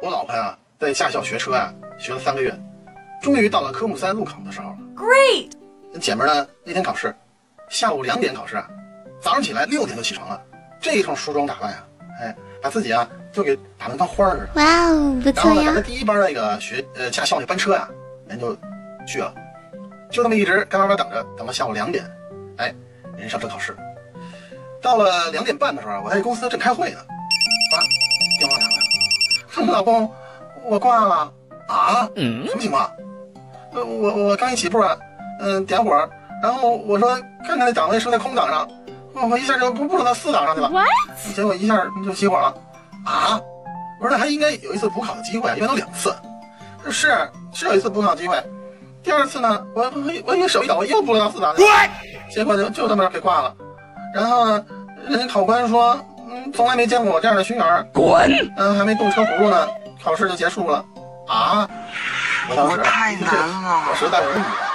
我老婆呀，在驾校学车啊，学了三个月，终于到了科目三路考的时候了。Great! 姐们儿呢，那天考试，下午两点考试啊，早上起来六点就起床了，这一通梳妆打扮啊，哎，把自己啊就给打扮当花儿似的。哇哦，不错然后呢！第一班那个学呃驾校那班车呀、人就去了，就这么一直干巴巴等着，等到下午两点，哎，人上车考试。到了两点半的时候，我在公司正开会呢，老公，我挂了啊，什么情况？呃，我我刚一起步啊，嗯、点火，然后我说看看那档位是在空档上，我我一下就不步到四档上去了。What? 结果一下就熄火了，啊！我说那还应该有一次补考的机会，一般都两次。是是有一次补考机会，第二次呢，我我我一手一抖，我又补了到四档去了，结果就就这么给挂了。然后呢，人家考官说，嗯，从来没见过我这样的学员，滚！嗯，还没动车轱辘呢，考试就结束了，啊！我当时我太难了我实在无语了。